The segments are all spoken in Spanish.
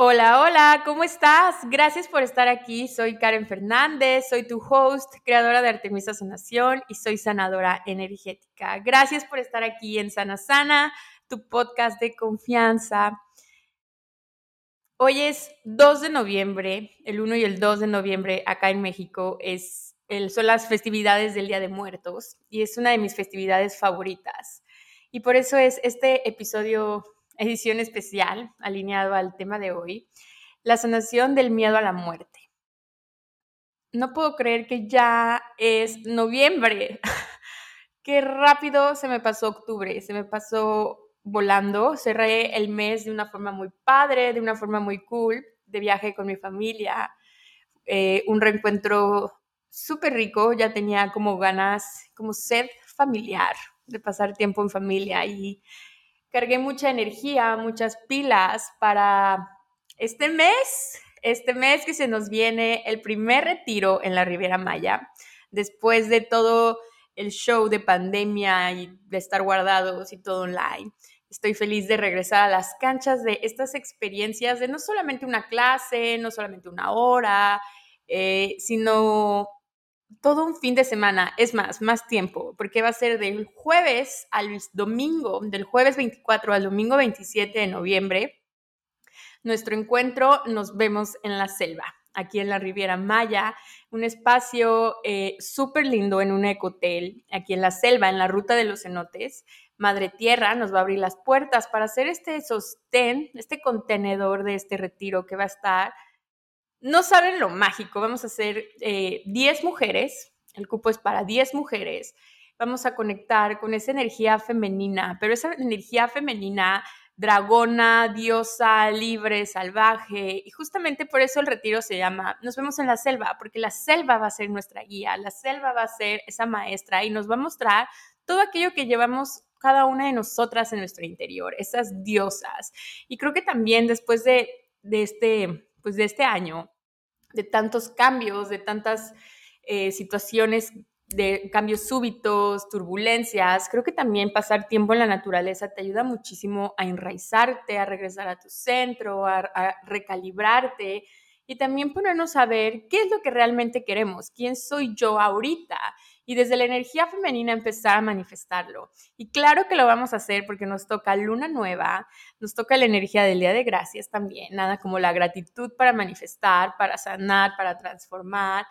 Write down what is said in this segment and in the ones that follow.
Hola, hola, ¿cómo estás? Gracias por estar aquí. Soy Karen Fernández, soy tu host, creadora de Artemisa Sanación y soy sanadora energética. Gracias por estar aquí en Sana Sana, tu podcast de confianza. Hoy es 2 de noviembre, el 1 y el 2 de noviembre acá en México es son las festividades del Día de Muertos y es una de mis festividades favoritas. Y por eso es este episodio edición especial alineado al tema de hoy, la sanación del miedo a la muerte. No puedo creer que ya es noviembre. Qué rápido se me pasó octubre, se me pasó volando. Cerré el mes de una forma muy padre, de una forma muy cool, de viaje con mi familia, eh, un reencuentro súper rico. Ya tenía como ganas, como sed familiar de pasar tiempo en familia y cargué mucha energía, muchas pilas para este mes, este mes que se nos viene el primer retiro en la Riviera Maya, después de todo el show de pandemia y de estar guardados y todo online. Estoy feliz de regresar a las canchas de estas experiencias de no solamente una clase, no solamente una hora, eh, sino todo un fin de semana, es más, más tiempo, porque va a ser del jueves al domingo, del jueves 24 al domingo 27 de noviembre. Nuestro encuentro nos vemos en la selva, aquí en la Riviera Maya, un espacio eh, súper lindo en un ecotel, aquí en la selva, en la ruta de los cenotes. Madre Tierra nos va a abrir las puertas para hacer este sostén, este contenedor de este retiro que va a estar no saben lo mágico. Vamos a hacer 10 eh, mujeres, el cupo es para 10 mujeres. Vamos a conectar con esa energía femenina, pero esa energía femenina dragona, diosa, libre, salvaje. Y justamente por eso el retiro se llama Nos vemos en la selva, porque la selva va a ser nuestra guía, la selva va a ser esa maestra y nos va a mostrar todo aquello que llevamos cada una de nosotras en nuestro interior, esas diosas. Y creo que también después de, de este pues de este año, de tantos cambios, de tantas eh, situaciones de cambios súbitos, turbulencias, creo que también pasar tiempo en la naturaleza te ayuda muchísimo a enraizarte, a regresar a tu centro, a, a recalibrarte y también ponernos a ver qué es lo que realmente queremos, quién soy yo ahorita y desde la energía femenina empezar a manifestarlo. Y claro que lo vamos a hacer porque nos toca luna nueva, nos toca la energía del día de gracias también, nada como la gratitud para manifestar, para sanar, para transformar.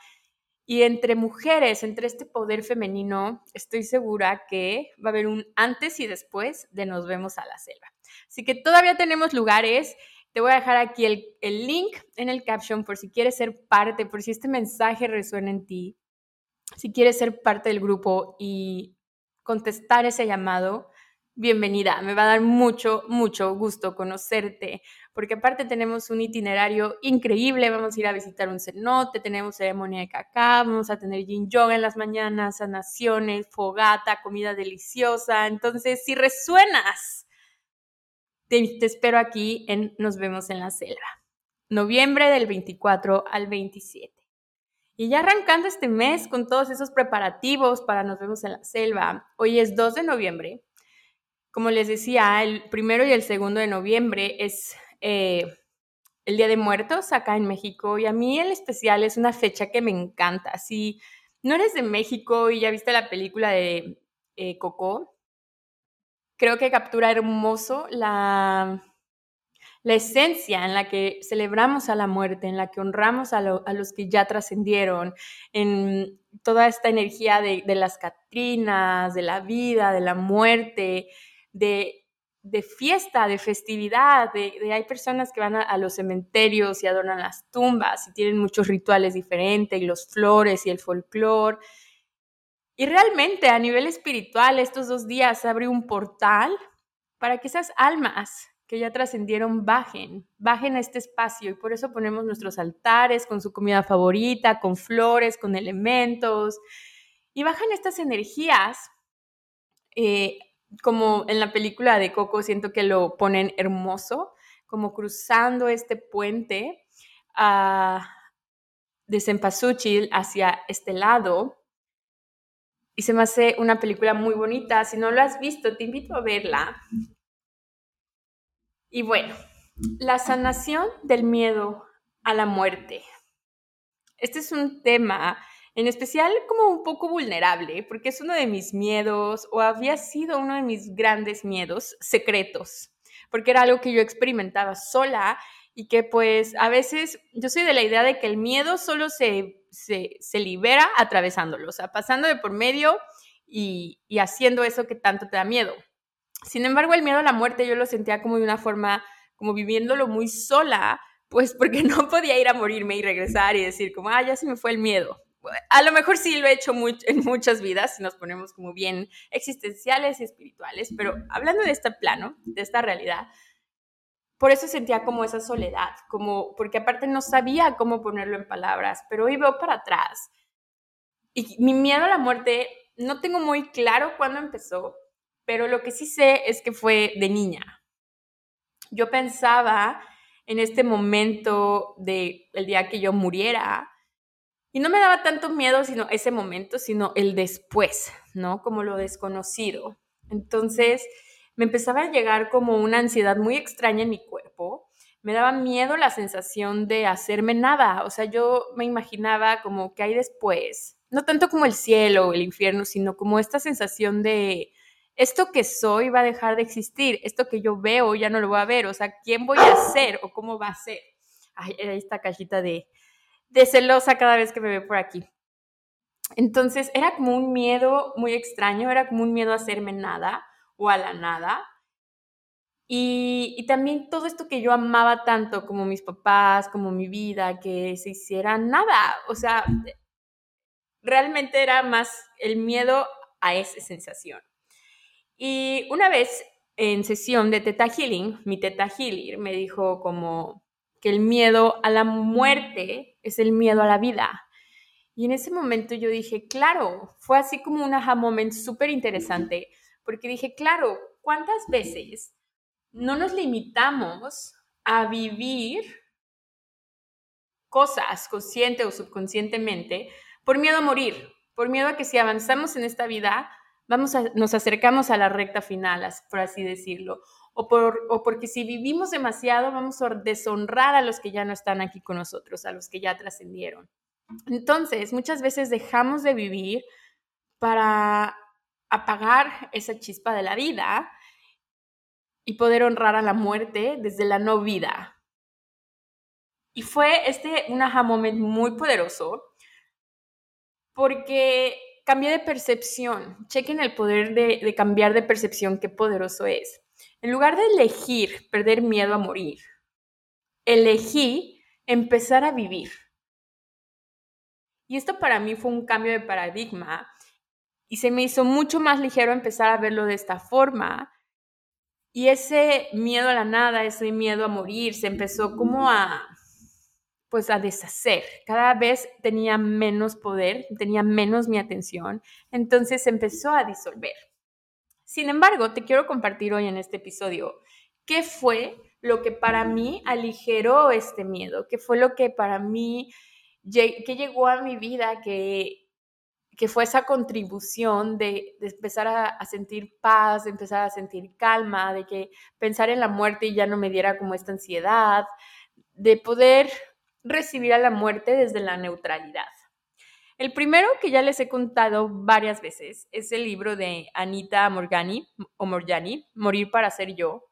Y entre mujeres, entre este poder femenino, estoy segura que va a haber un antes y después de nos vemos a la selva. Así que todavía tenemos lugares. Te voy a dejar aquí el, el link en el caption por si quieres ser parte, por si este mensaje resuena en ti si quieres ser parte del grupo y contestar ese llamado, bienvenida. Me va a dar mucho, mucho gusto conocerte, porque aparte tenemos un itinerario increíble. Vamos a ir a visitar un cenote, tenemos ceremonia de cacao, vamos a tener yin yoga en las mañanas, sanaciones, fogata, comida deliciosa. Entonces, si resuenas, te, te espero aquí en Nos vemos en la selva. Noviembre del 24 al 27. Y ya arrancando este mes con todos esos preparativos para nos vemos en la selva, hoy es 2 de noviembre. Como les decía, el primero y el segundo de noviembre es eh, el Día de Muertos acá en México y a mí en especial es una fecha que me encanta. Si no eres de México y ya viste la película de eh, Coco, creo que captura hermoso la, la esencia en la que celebramos a la muerte, en la que honramos a, los que ya trascendieron, en toda esta energía de, las Catrinas, de la vida, de la muerte, de, fiesta, de festividad, de, hay personas que van a, los cementerios y adornan las tumbas y tienen muchos rituales diferentes y los flores y el folclore. Y realmente a nivel espiritual estos dos días abre un portal para que esas almas que ya trascendieron bajen, bajen a este espacio y por eso ponemos nuestros altares con su comida favorita, con flores, con elementos y bajan estas energías. Eh, como en la película de Coco, siento que lo ponen hermoso, como cruzando este puente ah, de Cempasúchil hacia este lado. Y se me hace una película muy bonita. Si no lo has visto, te invito a verla. Y bueno, la sanación del miedo a la muerte. Este es un tema en especial como un poco vulnerable, porque es uno de mis miedos o había sido uno de mis grandes miedos secretos, porque era algo que yo experimentaba sola y que pues a veces yo soy de la idea de que el miedo solo se, se, libera atravesándolo, o sea, pasando de por medio y, y haciendo eso que tanto te da miedo. Sin embargo, el miedo a la muerte yo lo sentía como de una forma, como viviéndolo muy sola, pues porque no podía ir a morirme y regresar y decir como, ah, ya se me fue el miedo. A lo mejor sí lo he hecho en muchas vidas, si nos ponemos como bien existenciales y espirituales, pero hablando de este plano, de esta realidad, por eso sentía como esa soledad, como porque aparte no sabía cómo ponerlo en palabras, pero hoy veo para atrás. Y mi miedo a la muerte no tengo muy claro cuándo empezó, pero lo que sí sé es que fue de niña. Yo pensaba en este momento de el día que yo muriera y no me daba tanto miedo sino ese momento, sino el después, ¿no? Como lo desconocido. Entonces, me empezaba a llegar como una ansiedad muy extraña en mi cuerpo. Me daba miedo la sensación de hacerme nada, o sea, yo me imaginaba como que hay después, no tanto como el cielo o el infierno, sino como esta sensación de esto que soy va a dejar de existir, esto que yo veo ya no lo voy a ver, o sea, ¿quién voy a ser o cómo va a ser? Ay, esta cajita de, de celosa cada vez que me ve por aquí. Entonces era como un miedo muy extraño, era como un miedo a hacerme nada o a la nada. Y, y, también todo esto que yo amaba tanto, como mis papás, como mi vida, que se hiciera nada. O sea, realmente era más el miedo a esa sensación. Y una vez en sesión de Teta Healing, mi Teta Healer me dijo como que el miedo a la muerte es el miedo a la vida. Y en ese momento yo dije, claro, fue así como un aha moment súper interesante, porque dije, claro, ¿cuántas veces no nos limitamos a vivir cosas consciente o subconscientemente por miedo a morir, por miedo a que si avanzamos en esta vida vamos a, nos acercamos a la recta final, por así decirlo, o, por, o porque si vivimos demasiado vamos a deshonrar a los que ya no están aquí con nosotros, a los que ya trascendieron. Entonces, muchas veces dejamos de vivir para apagar esa chispa de la vida y poder honrar a la muerte desde la no vida. Y fue este un aha moment muy poderoso porque cambié de percepción. Chequen el poder de, cambiar de percepción, qué poderoso es. En lugar de elegir perder miedo a morir, elegí empezar a vivir. Y esto para mí fue un cambio de paradigma y se me hizo mucho más ligero empezar a verlo de esta forma. Y ese miedo a la nada, ese miedo a morir, se empezó como a, pues a deshacer. Cada vez tenía menos poder, tenía menos mi atención, entonces empezó a disolver. Sin embargo, te quiero compartir hoy en este episodio qué fue lo que para mí aligeró este miedo, qué fue lo que para mí que llegó a mi vida, que, que fue esa contribución de, empezar a, sentir paz, de empezar a sentir calma, de que pensar en la muerte ya no me diera como esta ansiedad, de poder recibir a la muerte desde la neutralidad. El primero que ya les he contado varias veces es el libro de Anita Morgani o Morir para ser yo.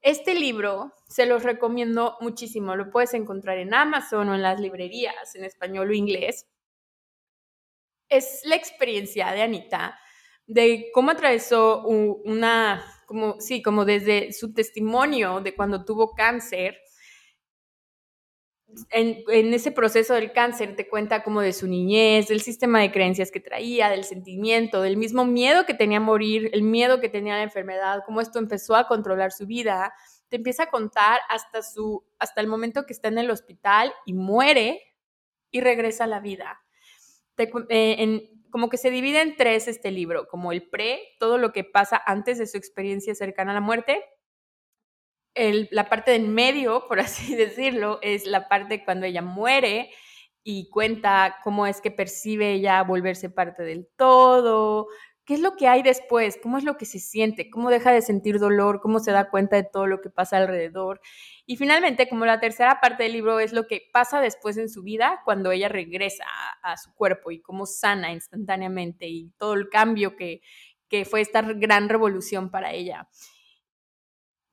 Este libro se los recomiendo muchísimo. Lo puedes encontrar en Amazon o en las librerías en español o inglés. Es la experiencia de Anita de cómo atravesó una, como, sí, como desde su testimonio de cuando tuvo cáncer en, ese proceso del cáncer te cuenta como de su niñez, del sistema de creencias que traía, del sentimiento, del mismo miedo que tenía morir, el miedo que tenía la enfermedad, cómo esto empezó a controlar su vida te empieza a contar hasta, su, hasta el momento que está en el hospital y muere y regresa a la vida. Eh, como que se divide en tres este libro, como el pre, todo lo que pasa antes de su experiencia cercana a la muerte. La parte del medio, por así decirlo, es la parte cuando ella muere y cuenta cómo es que percibe ella volverse parte del todo, qué es lo que hay después, cómo es lo que se siente, cómo deja de sentir dolor, cómo se da cuenta de todo lo que pasa alrededor. Y finalmente, como la tercera parte del libro es lo que pasa después en su vida cuando ella regresa a, su cuerpo y cómo sana instantáneamente y todo el cambio que, que fue esta gran revolución para ella.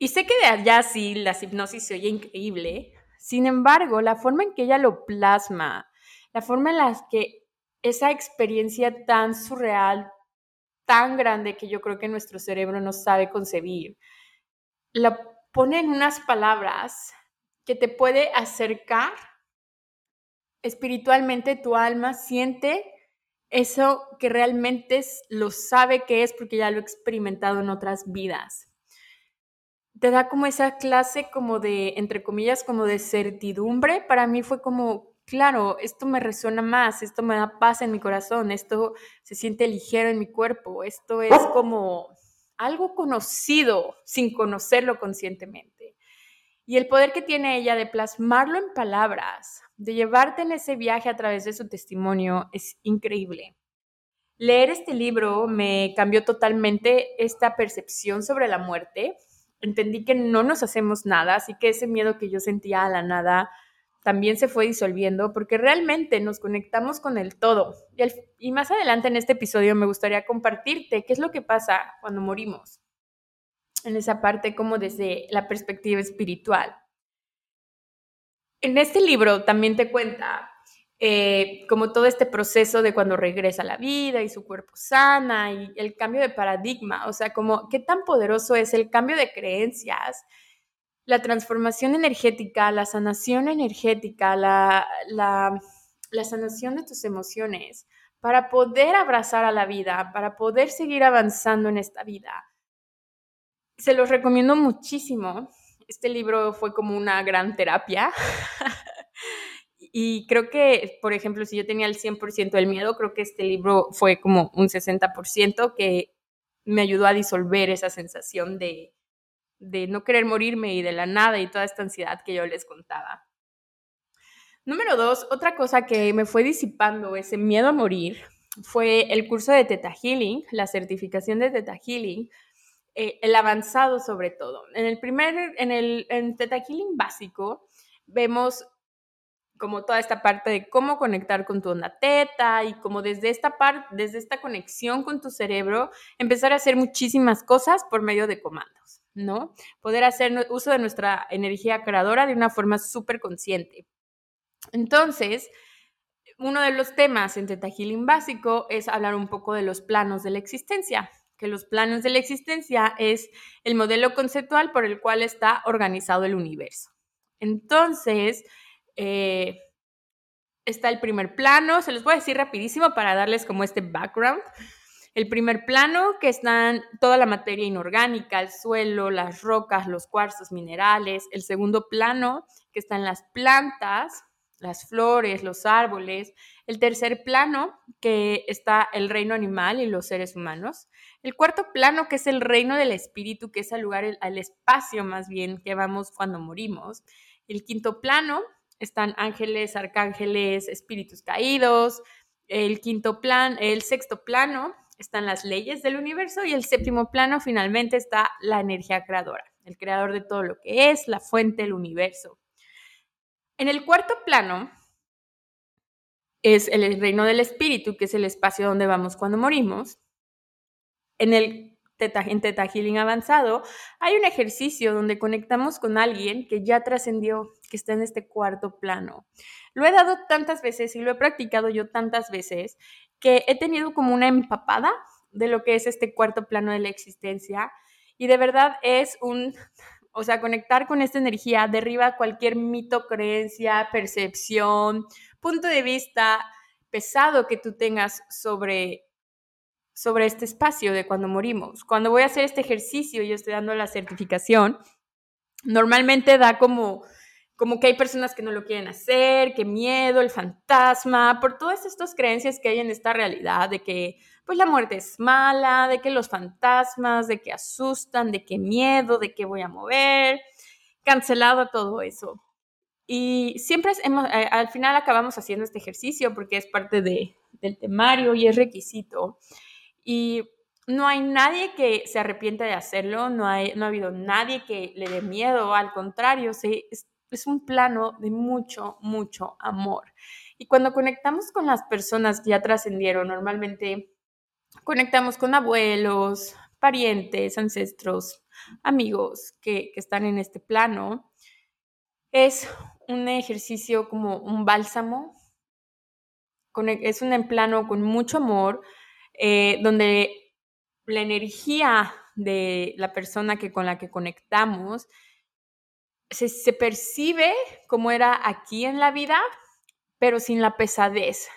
Y sé que de allá sí la hipnosis se oye increíble, sin embargo, la forma en que ella lo plasma, la forma en la que esa experiencia tan surreal, tan grande que yo creo que nuestro cerebro no sabe concebir, la pone en unas palabras que te puede acercar espiritualmente tu alma, siente eso que realmente lo sabe que es porque ya lo ha experimentado en otras vidas. Te da como esa clase como de, entre comillas, como de certidumbre. Para mí fue como, claro, esto me resuena más, esto me da paz en mi corazón, esto se siente ligero en mi cuerpo, esto es como algo conocido sin conocerlo conscientemente. Y el poder que tiene ella de plasmarlo en palabras, de llevarte en ese viaje a través de su testimonio, es increíble. Leer este libro me cambió totalmente esta percepción sobre la muerte. Entendí que no nos hacemos nada, así que ese miedo que yo sentía a la nada también se fue disolviendo porque realmente nos conectamos con el todo. Y, más adelante en este episodio me gustaría compartirte qué es lo que pasa cuando morimos, en esa parte como desde la perspectiva espiritual. En este libro también te cuenta eh, como todo este proceso de cuando regresa a la vida y su cuerpo sana y el cambio de paradigma, o sea, como qué tan poderoso es el cambio de creencias la transformación energética, la sanación energética, la, la, sanación de tus emociones, para poder abrazar a la vida, para poder seguir avanzando en esta vida. Se los recomiendo muchísimo. Este libro fue como una gran terapia. y creo que, por ejemplo, si yo tenía el 100% del miedo, creo que este libro fue como un 60% que me ayudó a disolver esa sensación de, de no querer morirme y de la nada y toda esta ansiedad que yo les contaba. Número dos, otra cosa que me fue disipando ese miedo a morir fue el curso de Teta Healing, la certificación de Teta Healing, eh, el avanzado sobre todo. En el primer, en el en Teta Healing básico, vemos como toda esta parte de cómo conectar con tu onda teta y como desde esta parte, desde esta conexión con tu cerebro, empezar a hacer muchísimas cosas por medio de comandos. ¿no? Poder hacer uso de nuestra energía creadora de una forma súper consciente. Entonces, uno de los temas en Teta Healing básico es hablar un poco de los planos de la existencia, que los planos de la existencia es el modelo conceptual por el cual está organizado el universo. Entonces, eh, está el primer plano, se los voy a decir rapidísimo para darles como este background. El primer plano, que están toda la materia inorgánica, el suelo, las rocas, los cuarzos minerales. El segundo plano, que están las plantas, las flores, los árboles. El tercer plano, que está el reino animal y los seres humanos. El cuarto plano, que es el reino del espíritu, que es el lugar, al espacio más bien que vamos cuando morimos. El quinto plano, están ángeles, arcángeles, espíritus caídos. El quinto plan, el sexto plano, están las leyes del universo y el séptimo plano finalmente está la energía creadora, el creador de todo lo que es, la fuente del universo. En el cuarto plano es el reino del espíritu, que es el espacio donde vamos cuando morimos. En el teta, en Teta Healing avanzado hay un ejercicio donde conectamos con alguien que ya trascendió, que está en este cuarto plano. Lo he dado tantas veces y lo he practicado yo tantas veces que he tenido como una empapada de lo que es este cuarto plano de la existencia y de verdad es un, o sea, conectar con esta energía derriba cualquier mito, creencia, percepción, punto de vista pesado que tú tengas sobre sobre este espacio de cuando morimos. Cuando voy a hacer este ejercicio, yo estoy dando la certificación, Normalmente da como, como que hay personas que no lo quieren hacer, que miedo, el fantasma, por todas estas creencias que hay en esta realidad de que pues la muerte es mala, de que los fantasmas, de que asustan, de que miedo, de que voy a mover, cancelado todo eso. Y siempre hemos, eh, al final acabamos haciendo este ejercicio porque es parte de, del temario y es requisito. Y no hay nadie que se arrepienta de hacerlo, no, hay, no ha habido nadie que le dé miedo, al contrario, es, es un plano de mucho, mucho amor. Y cuando conectamos con las personas que ya trascendieron, normalmente conectamos con abuelos, parientes, ancestros, amigos que, que están en este plano, es un ejercicio como un bálsamo, es un plano con mucho amor, eh, donde la energía de la persona que, con la que conectamos se, se percibe como era aquí en la vida, pero sin la pesadez.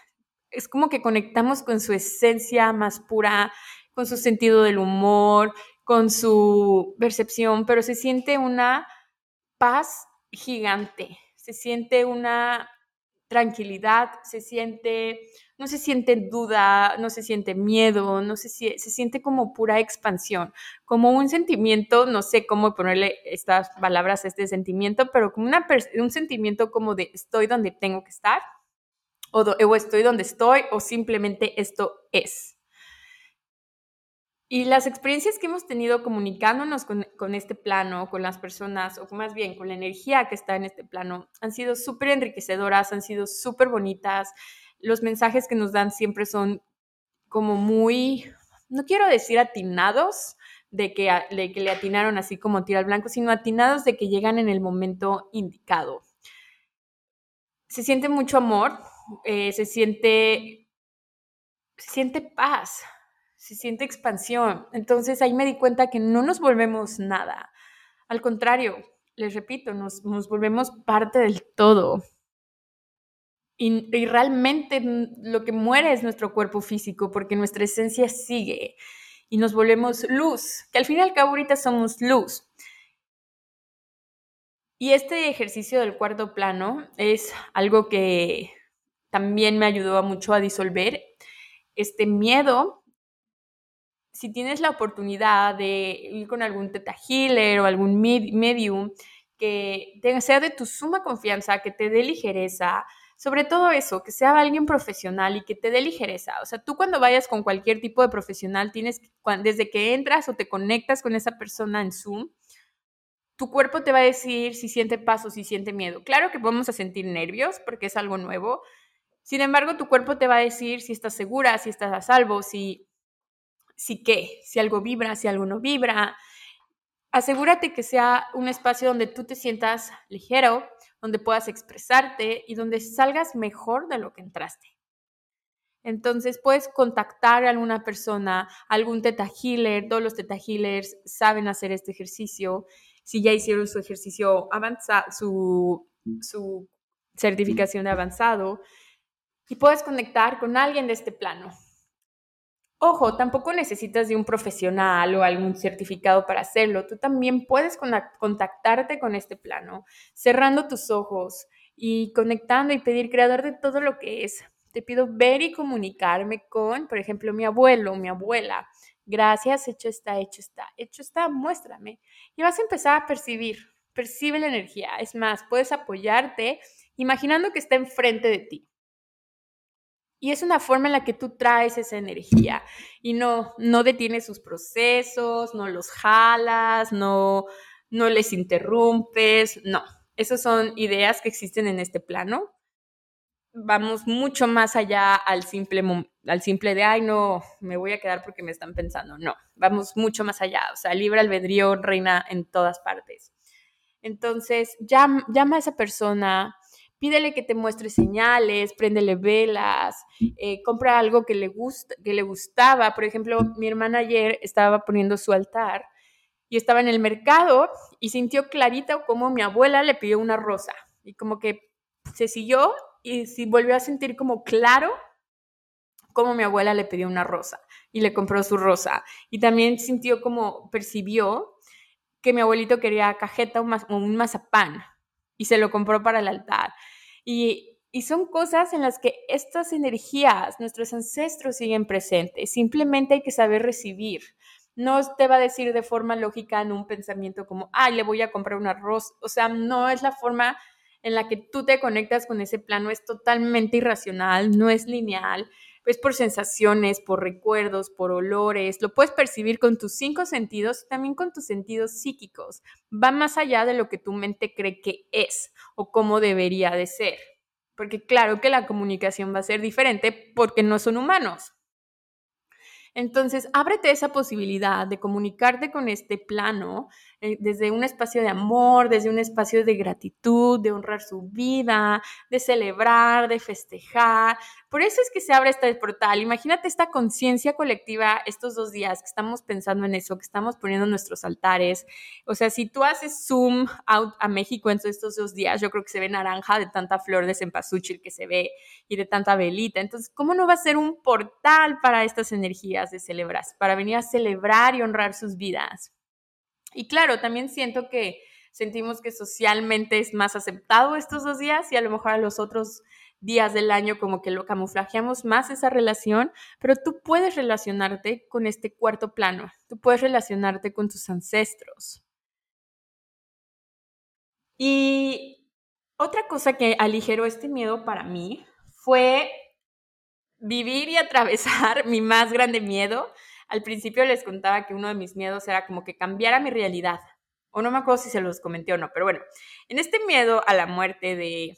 Es como que conectamos con su esencia más pura, con su sentido del humor, con su percepción, pero se siente una paz gigante, se siente una tranquilidad, se siente, no se siente duda, no se siente miedo, no se, se siente como pura expansión, como un sentimiento, no sé cómo ponerle estas palabras a este sentimiento, pero como una, un sentimiento como de estoy donde tengo que estar, o, o estoy donde estoy, o simplemente esto es. Y las experiencias que hemos tenido comunicándonos con, este plano, con las personas, o más bien con la energía que está en este plano, han sido súper enriquecedoras, han sido súper bonitas. Los mensajes que nos dan siempre son como muy, no quiero decir atinados, de que, que le atinaron así como tira al blanco, sino atinados de que llegan en el momento indicado. Se siente mucho amor, eh, se siente, se siente paz, se siente expansión. Entonces ahí me di cuenta que no nos volvemos nada. Al contrario, les repito, nos, volvemos parte del todo. Y, realmente lo que muere es nuestro cuerpo físico porque nuestra esencia sigue y nos volvemos luz, que al fin y al cabo ahorita somos luz. Y este ejercicio del cuarto plano es algo que también me ayudó mucho a disolver este miedo si tienes la oportunidad de ir con algún teta healer o algún medium que sea de tu suma confianza, que te dé ligereza, sobre todo eso, que sea alguien profesional y que te dé ligereza. O sea, tú cuando vayas con cualquier tipo de profesional, tienes, desde que entras o te conectas con esa persona en Zoom, tu cuerpo te va a decir si siente paz o si siente miedo. Claro que vamos a sentir nervios porque es algo nuevo. Sin embargo, tu cuerpo te va a decir si estás segura, si estás a salvo, si si qué, si algo vibra, si algo no vibra. Asegúrate que sea un espacio donde tú te sientas ligero, donde puedas expresarte y donde salgas mejor de lo que entraste. Entonces puedes contactar a alguna persona, algún teta healer, todos los teta healers saben hacer este ejercicio. Si ya hicieron su ejercicio avanzado, su, su certificación de avanzado, y puedes conectar con alguien de este plano. Ojo, tampoco necesitas de un profesional o algún certificado para hacerlo. Tú también puedes contactarte con este plano, cerrando tus ojos y conectando y pedir creador de todo lo que es. Te pido ver y comunicarme con, por ejemplo, mi abuelo, mi abuela. Gracias, hecho está, hecho está, hecho está, muéstrame. Y vas a empezar a percibir, percibe la energía. Es más, puedes apoyarte imaginando que está enfrente de ti. Y es una forma en la que tú traes esa energía y no, no detienes sus procesos, no los jalas, no, no les interrumpes, no. Esas son ideas que existen en este plano. Vamos mucho más allá al simple, al simple de, ay, no, me voy a quedar porque me están pensando. No, vamos mucho más allá. O sea, libre albedrío reina en todas partes. Entonces, llama, llama a esa persona, pídele que te muestre señales, préndele velas, eh, compra algo que le, gusta, que le gustaba. Por ejemplo, mi hermana ayer estaba poniendo su altar y estaba en el mercado y sintió clarita como mi abuela le pidió una rosa. Y como que se siguió y sí volvió a sentir como claro como mi abuela le pidió una rosa y le compró su rosa. Y también sintió como percibió que mi abuelito quería cajeta o un mazapán y se lo compró para el altar. Y, y son cosas en las que estas energías, nuestros ancestros siguen presentes. Simplemente hay que saber recibir. No te va a decir de forma lógica en un pensamiento como, ay, le voy a comprar un arroz. O sea, no es la forma en la que tú te conectas con ese plano. Es totalmente irracional, no es lineal es por sensaciones, por recuerdos, por olores, lo puedes percibir con tus cinco sentidos y también con tus sentidos psíquicos. Va más allá de lo que tu mente cree que es o cómo debería de ser. Porque claro que la comunicación va a ser diferente porque no son humanos. Entonces, ábrete esa posibilidad de comunicarte con este plano eh, desde un espacio de amor, desde un espacio de gratitud, de honrar su vida, de celebrar, de festejar. Por eso es que se abre este portal. Imagínate esta conciencia colectiva estos dos días que estamos pensando en eso, que estamos poniendo nuestros altares. O sea, si tú haces zoom out a México en estos dos días, yo creo que se ve naranja de tanta flor de cempasúchil que se ve y de tanta velita. Entonces, ¿cómo no va a ser un portal para estas energías? de celebrar, para venir a celebrar y honrar sus vidas. Y claro, también siento que sentimos que socialmente es más aceptado estos dos días y a lo mejor a los otros días del año como que lo camuflajeamos más esa relación, pero tú puedes relacionarte con este cuarto plano, tú puedes relacionarte con tus ancestros. Y otra cosa que aligeró este miedo para mí fue vivir y atravesar mi más grande miedo. Al principio les contaba que uno de mis miedos era como que cambiara mi realidad. O no me acuerdo si se los comenté o no, pero bueno, en este miedo a la muerte de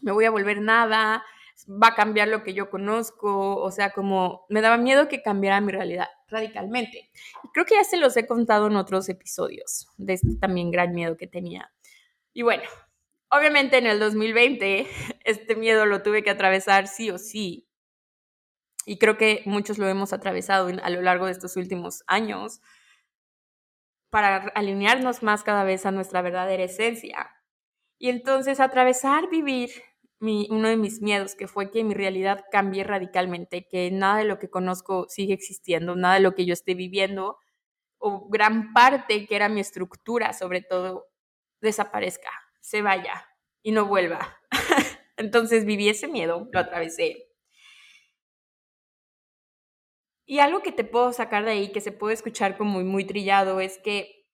me voy a volver nada, va a cambiar lo que yo conozco, o sea, como me daba miedo que cambiara mi realidad radicalmente. Y creo que ya se los he contado en otros episodios de este también gran miedo que tenía. Y bueno, obviamente en el 2020 este miedo lo tuve que atravesar sí o sí y creo que muchos lo hemos atravesado a lo largo de estos últimos años para alinearnos más cada vez a nuestra verdadera esencia. Y entonces atravesar, vivir uno de mis miedos, que fue que mi realidad cambie radicalmente, que nada de lo que conozco sigue existiendo, nada de lo que yo esté viviendo, o gran parte que era mi estructura, sobre todo, desaparezca, se vaya y no vuelva. entonces viví ese miedo, lo atravesé y algo que te puedo sacar de ahí, que se puede escuchar como muy, trillado, es que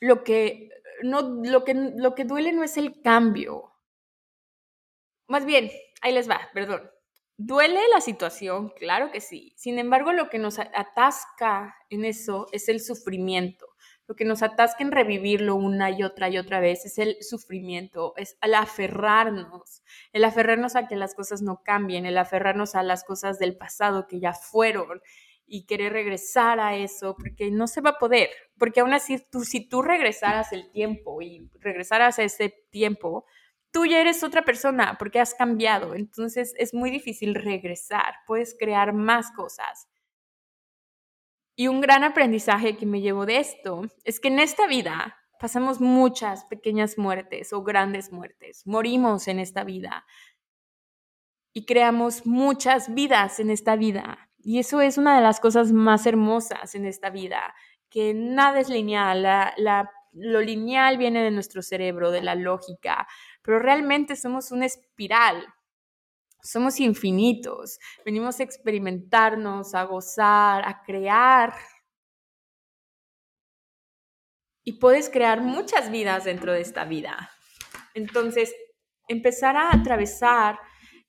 lo que, no, lo, que, lo que duele no es el cambio. Más bien, ahí les va, perdón. Duele la situación, claro que sí. Sin embargo, lo que nos atasca en eso es el sufrimiento lo que nos atasca en revivirlo una y otra y otra vez es el sufrimiento, es el aferrarnos, el aferrarnos a que las cosas no cambien, el aferrarnos a las cosas del pasado que ya fueron y querer regresar a eso, porque no se va a poder, porque aún así tú, si tú regresaras el tiempo y regresaras a ese tiempo, tú ya eres otra persona porque has cambiado, entonces es muy difícil regresar, puedes crear más cosas y un gran aprendizaje que me llevo de esto es que en esta vida pasamos muchas pequeñas muertes o grandes muertes. Morimos en esta vida y creamos muchas vidas en esta vida. Y eso es una de las cosas más hermosas en esta vida, que nada es lineal. lo lineal viene de nuestro cerebro, de la lógica, pero realmente somos una espiral somos infinitos, venimos a experimentarnos, a gozar, a crear. Y puedes crear muchas vidas dentro de esta vida. Entonces, empezar a atravesar,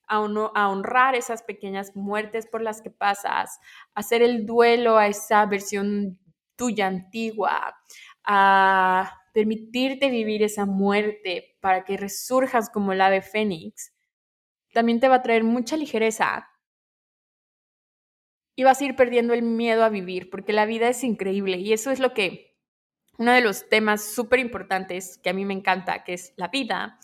a, honrar esas pequeñas muertes por las que pasas, hacer el duelo a esa versión tuya antigua, a permitirte vivir esa muerte para que resurjas como el ave fénix también te va a traer mucha ligereza y vas a ir perdiendo el miedo a vivir, porque la vida es increíble y eso es lo que, uno de los temas súper importantes que a mí me encanta, que es la vida.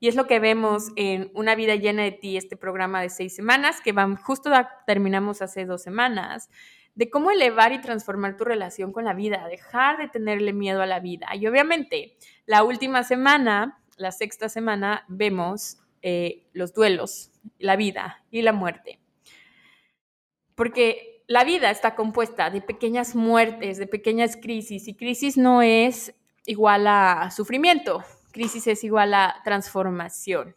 Y es lo que vemos en Una vida llena de ti, este programa de seis semanas, que van, justo terminamos hace dos semanas, de cómo elevar y transformar tu relación con la vida, dejar de tenerle miedo a la vida. Y obviamente, la última semana, la sexta semana, vemos eh, los duelos, la vida y la muerte. Porque la vida está compuesta de pequeñas muertes, de pequeñas crisis, y crisis no es igual a sufrimiento, crisis es igual a transformación.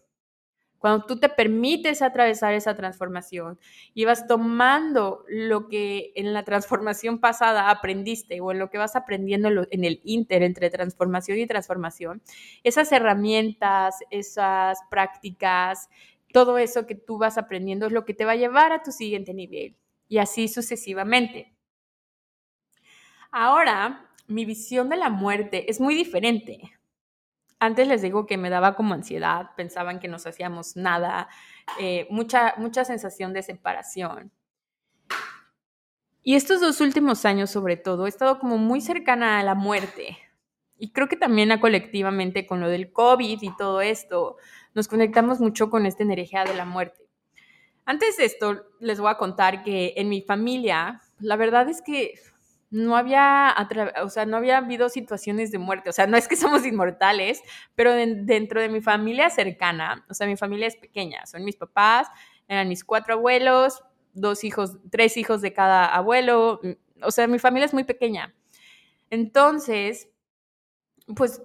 Cuando tú te permites atravesar esa transformación y vas tomando lo que en la transformación pasada aprendiste o en lo que vas aprendiendo en el inter entre transformación y transformación, esas herramientas, esas prácticas, todo eso que tú vas aprendiendo es lo que te va a llevar a tu siguiente nivel y así sucesivamente. Ahora, mi visión de la muerte es muy diferente. Antes les digo que me daba como ansiedad, pensaban que nos hacíamos nada, eh, mucha, mucha sensación de separación. Y estos dos últimos años, sobre todo, he estado como muy cercana a la muerte. Y creo que también a colectivamente con lo del COVID y todo esto, nos conectamos mucho con esta energía de la muerte. Antes de esto, les voy a contar que en mi familia, la verdad es que no había, o sea, no había habido situaciones de muerte. O sea, no es que somos inmortales, pero dentro de mi familia cercana, o sea, mi familia es pequeña. Son mis papás, eran mis cuatro abuelos, dos hijos, tres hijos de cada abuelo. O sea, mi familia es muy pequeña. Entonces, pues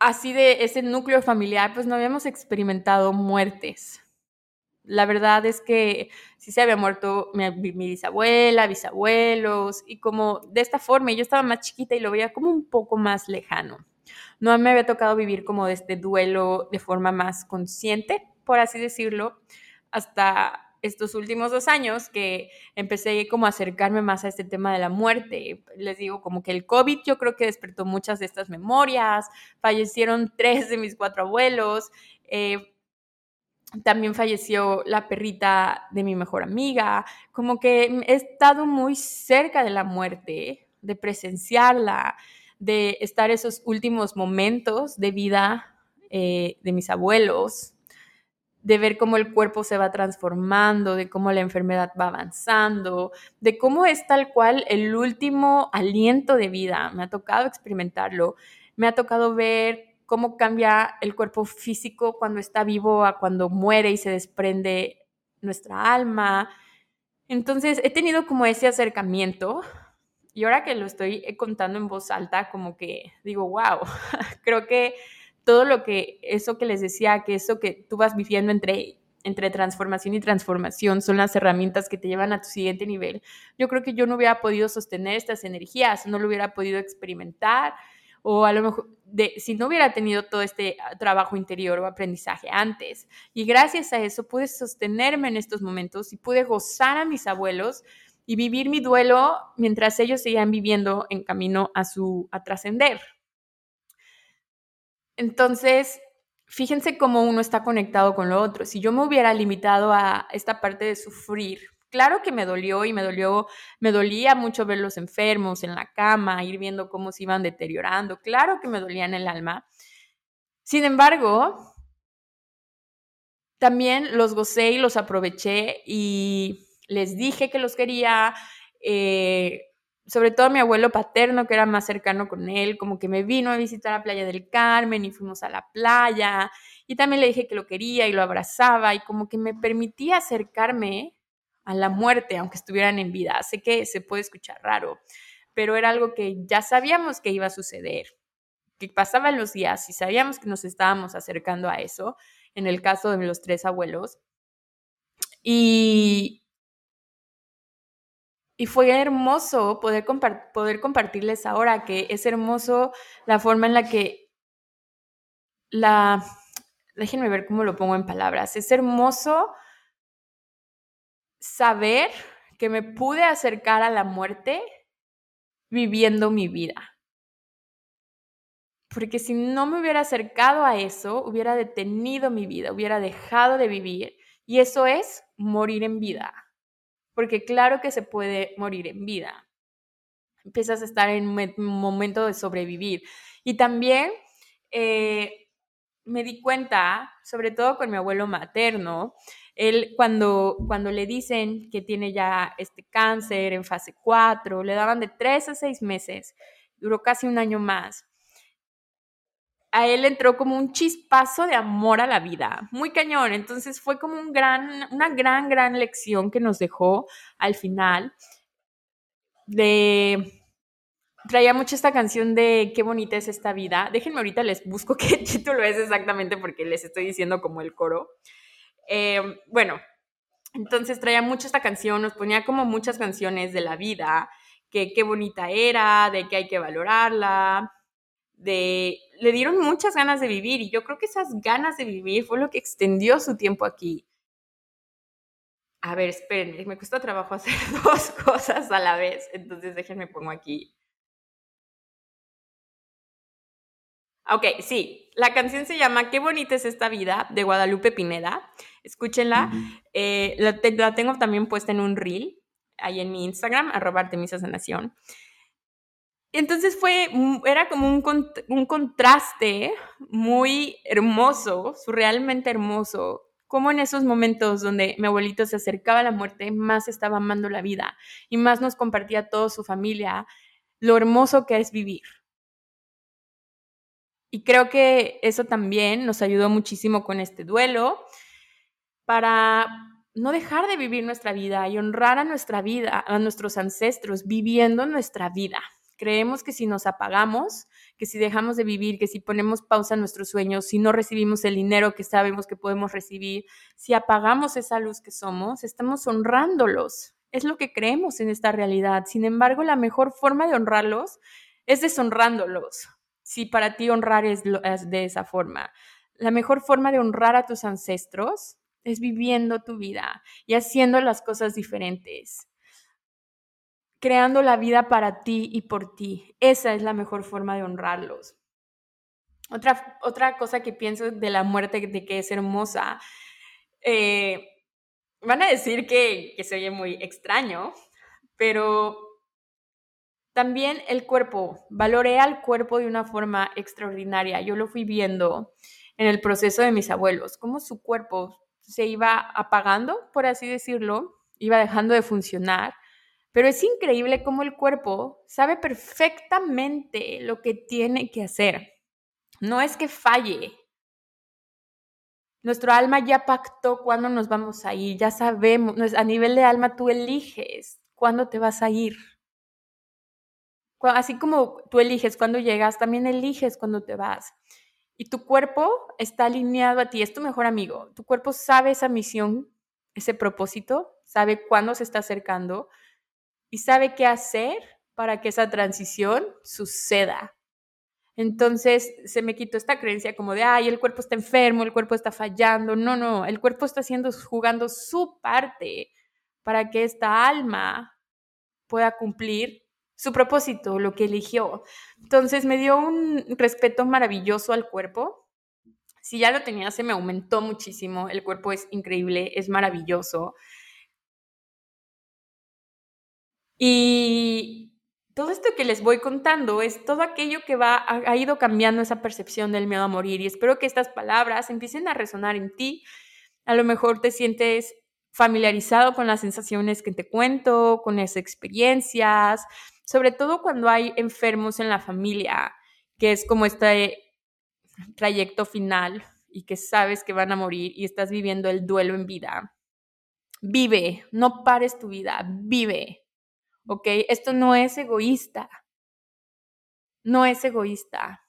así de ese núcleo familiar, pues no habíamos experimentado muertes la verdad es que sí se había muerto mi, bisabuela, bisabuelos, y como de esta forma, yo estaba más chiquita y lo veía como un poco más lejano. No me había tocado vivir como de este duelo de forma más consciente, por así decirlo, hasta estos últimos dos años que empecé como a acercarme más a este tema de la muerte. Les digo, como que el COVID yo creo que despertó muchas de estas memorias, fallecieron tres de mis cuatro abuelos, eh, también falleció la perrita de mi mejor amiga, como que he estado muy cerca de la muerte, de presenciarla, de estar esos últimos momentos de vida eh, de mis abuelos, de ver cómo el cuerpo se va transformando, de cómo la enfermedad va avanzando, de cómo es tal cual el último aliento de vida. Me ha tocado experimentarlo, me ha tocado ver cómo cambia el cuerpo físico cuando está vivo a cuando muere y se desprende nuestra alma. Entonces, he tenido como ese acercamiento y ahora que lo estoy contando en voz alta, como que digo, wow, creo que todo lo que, eso que les decía, que eso que tú vas viviendo entre, entre transformación y transformación son las herramientas que te llevan a tu siguiente nivel. Yo creo que yo no hubiera podido sostener estas energías, no lo hubiera podido experimentar o a lo mejor si no hubiera tenido todo este ah, trabajo interior o aprendizaje antes. Y gracias a eso pude sostenerme en estos momentos y pude gozar a mis abuelos y vivir mi duelo mientras ellos seguían viviendo en camino a su a trascender. Entonces, fíjense cómo uno está conectado con lo otro. Si yo me hubiera limitado a esta parte de sufrir Claro que me dolió y me dolió, me dolía mucho verlos enfermos en la cama, ir viendo cómo se iban deteriorando. Claro que me dolía en el alma. Sin embargo, también los gocé y los aproveché y les dije que los quería. Eh, sobre todo mi abuelo paterno, que era más cercano con él, como que me vino a visitar a Playa del Carmen y fuimos a la playa. Y también le dije que lo quería y lo abrazaba y como que me permitía acercarme a la muerte, aunque estuvieran en vida. Sé que se puede escuchar raro, pero era algo que ya sabíamos que iba a suceder, que pasaban los días y sabíamos que nos estábamos acercando a eso, en el caso de los tres abuelos. Y, y fue hermoso poder, poder compartirles ahora que es hermoso la forma en la que la... Déjenme ver cómo lo pongo en palabras. Es hermoso saber que me pude acercar a la muerte viviendo mi vida. Porque si no me hubiera acercado a eso, hubiera detenido mi vida, hubiera dejado de vivir. Y eso es morir en vida. Porque claro que se puede morir en vida. Empiezas a estar en un momento de sobrevivir. Y también eh, me di cuenta, sobre todo con mi abuelo materno, él cuando, cuando le dicen que tiene ya este cáncer en fase 4, le daban de 3 a 6 meses, duró casi un año más. A él entró como un chispazo de amor a la vida, muy cañón. Entonces fue como un gran, una gran, gran lección que nos dejó al final. de traía mucho esta canción de qué bonita es esta vida. Déjenme ahorita les busco qué título es exactamente porque les estoy diciendo como el coro. Eh, bueno, entonces traía mucho esta canción, nos ponía como muchas canciones de la vida, que qué bonita era, de que hay que valorarla, de le dieron muchas ganas de vivir y yo creo que esas ganas de vivir fue lo que extendió su tiempo aquí. A ver, espérenme, me cuesta trabajo hacer dos cosas a la vez, entonces déjenme pongo aquí Ok, sí. La canción se llama Qué bonita es esta vida de Guadalupe Pineda. Escúchenla. Eh, la, tengo también puesta en un reel, ahí en mi Instagram, arroba Artemisa Sanación. Entonces fue, era como un, un contraste muy hermoso, surrealmente hermoso, como en esos momentos donde mi abuelito se acercaba a la muerte, más estaba amando la vida y más nos compartía a toda su familia lo hermoso que es vivir. Y creo que eso también nos ayudó muchísimo con este duelo para no dejar de vivir nuestra vida y honrar a nuestra vida, a nuestros ancestros, viviendo nuestra vida. Creemos que si nos apagamos, que si dejamos de vivir, que si ponemos pausa en nuestros sueños, si no recibimos el dinero que sabemos que podemos recibir, si apagamos esa luz que somos, estamos honrándolos. Es lo que creemos en esta realidad. Sin embargo, la mejor forma de honrarlos es deshonrándolos, si para ti honrar es, de esa forma. La mejor forma de honrar a tus ancestros es viviendo tu vida y haciendo las cosas diferentes, creando la vida para ti y por ti. Esa es la mejor forma de honrarlos. Otra, otra cosa que pienso de la muerte, de que es hermosa, eh, van a decir que, que se oye muy extraño, pero también el cuerpo, valoré al cuerpo de una forma extraordinaria. Yo lo fui viendo en el proceso de mis abuelos, cómo su cuerpo se iba apagando, por así decirlo, iba dejando de funcionar. Pero es increíble cómo el cuerpo sabe perfectamente lo que tiene que hacer. No es que falle. Nuestro alma ya pactó cuándo nos vamos a ir, ya sabemos, a nivel de alma tú eliges cuándo te vas a ir. Así como tú eliges cuando llegas, también eliges cuando te vas. Y tu cuerpo está alineado a ti, es tu mejor amigo. Tu cuerpo sabe esa misión, ese propósito, sabe cuándo se está acercando y sabe qué hacer para que esa transición suceda. Entonces se me quitó esta creencia como de, ay, el cuerpo está enfermo, el cuerpo está fallando. No, no, el cuerpo está haciendo, jugando su parte para que esta alma pueda cumplir su propósito, lo que eligió. Entonces me dio un respeto maravilloso al cuerpo. Si ya lo tenía, se me aumentó muchísimo. El cuerpo es increíble, es maravilloso. Y todo esto que les voy contando es todo aquello que va, ha, ido cambiando esa percepción del miedo a morir. Y espero que estas palabras empiecen a resonar en ti. A lo mejor te sientes familiarizado con las sensaciones que te cuento, con esas experiencias, sobre todo cuando hay enfermos en la familia, que es como este trayecto final y que sabes que van a morir y estás viviendo el duelo en vida. Vive, no pares tu vida, vive, ¿ok? Esto no es egoísta, no es egoísta.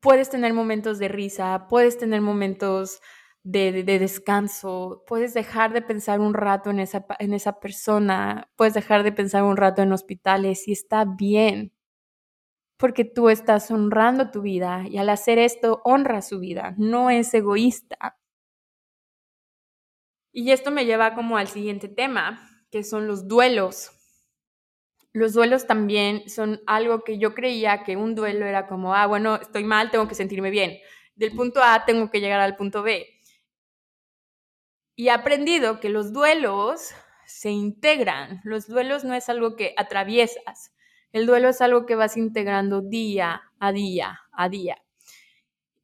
Puedes tener momentos de risa, puedes tener momentos de, descanso, puedes dejar de pensar un rato en esa, en esa persona, puedes dejar de pensar un rato en hospitales y está bien, porque tú estás honrando tu vida y al hacer esto honra su vida, no es egoísta. Y esto me lleva como al siguiente tema, que son los duelos. Los duelos también son algo que yo creía que un duelo era como, ah, bueno, estoy mal, tengo que sentirme bien. Del punto A tengo que llegar al punto B y he aprendido que los duelos se integran. Los duelos no es algo que atraviesas. El duelo es algo que vas integrando día a día a día.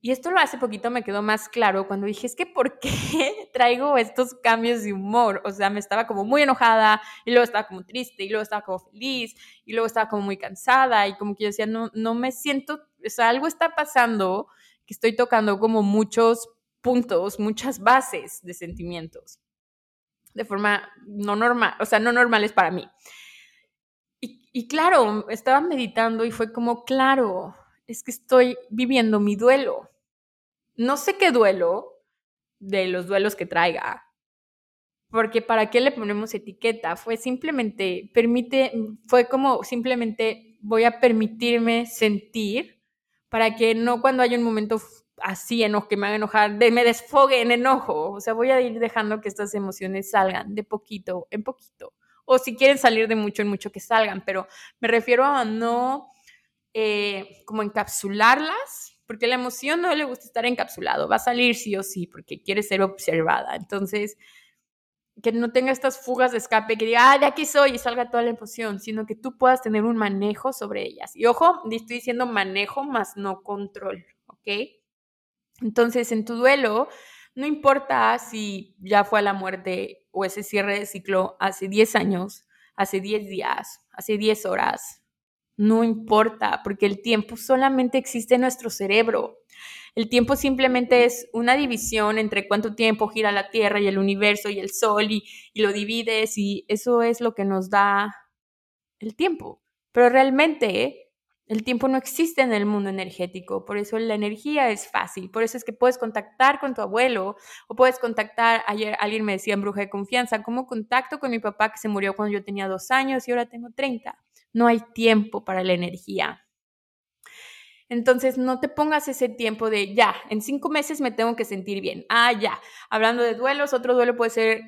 Y esto lo hace poquito me quedó más claro cuando dije, es que ¿por qué traigo estos cambios de humor? O sea, me estaba como muy enojada y luego estaba como triste y luego estaba como feliz y luego estaba como muy cansada y como que yo decía, no, no me siento, o sea, algo está pasando que estoy tocando como muchos puntos, muchas bases de sentimientos. de forma no normal, o sea, no normales para mí. Y, y claro, estaba meditando y fue como, claro, es que estoy viviendo mi duelo. No sé qué duelo de los duelos que traiga, porque para qué le ponemos etiqueta, fue simplemente, permite, fue como simplemente voy a permitirme sentir para que no cuando haya un momento así enojo, que me haga enojar, de, me desfogue en enojo, o sea, voy a ir dejando que estas emociones salgan de poquito en poquito, o si quieren salir de mucho en mucho que salgan, pero me refiero a no eh, como encapsularlas, porque la emoción no le gusta estar encapsulado, va a salir sí o sí, porque quiere ser observada, entonces que no tenga estas fugas de escape, que diga, ah, de aquí soy y salga toda la emoción, sino que tú puedas tener un manejo sobre ellas. Y ojo, estoy diciendo manejo más no control, ¿ok? Entonces, en tu duelo, no importa si ya fue a la muerte o ese cierre de ciclo hace 10 años, hace 10 días, hace 10 horas, no importa, porque el tiempo solamente existe en nuestro cerebro. El tiempo simplemente es una división entre cuánto tiempo gira la Tierra y el universo y el Sol y, lo divides y eso es lo que nos da el tiempo. Pero realmente el tiempo no existe en el mundo energético, por eso la energía es fácil, por eso es que puedes contactar con tu abuelo o puedes contactar, ayer alguien me decía en bruja de confianza, ¿cómo contacto con mi papá que se murió cuando yo tenía dos años y ahora tengo 30? No hay tiempo para la energía. Entonces, no te pongas ese tiempo de ya, en cinco meses me tengo que sentir bien. Ah, ya. Hablando de duelos, otro duelo puede ser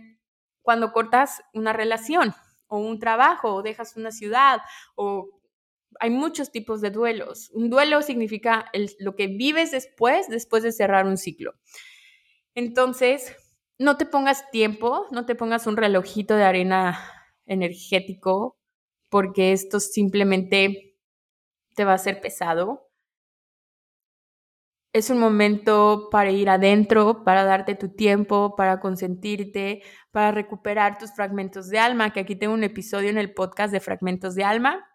cuando cortas una relación o un trabajo o dejas una ciudad o hay muchos tipos de duelos. Un duelo significa lo que vives después, después de cerrar un ciclo. Entonces, no te pongas tiempo, no te pongas un relojito de arena energético, porque esto simplemente te va a ser pesado es un momento para ir adentro, para darte tu tiempo, para consentirte, para recuperar tus fragmentos de alma, que aquí tengo un episodio en el podcast de fragmentos de alma,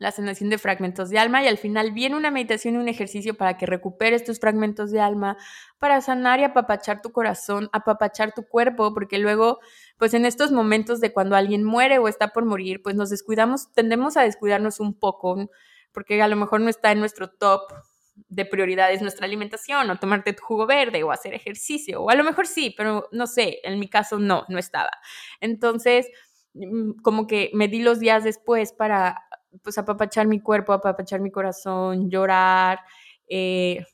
la sanación de fragmentos de alma, y al final viene una meditación y un ejercicio para que recuperes tus fragmentos de alma, para sanar y apapachar tu corazón, apapachar tu cuerpo, porque luego, pues en estos momentos de cuando alguien muere o está por morir, pues nos descuidamos, tendemos a descuidarnos un poco, porque a lo mejor no está en nuestro top de prioridades nuestra alimentación o tomarte tu jugo verde o hacer ejercicio, o a lo mejor sí, pero no sé, en mi caso no, no estaba. Entonces, mm, como que me di los días después para, pues, apapachar mi cuerpo, apapachar mi corazón, llorar. Eh,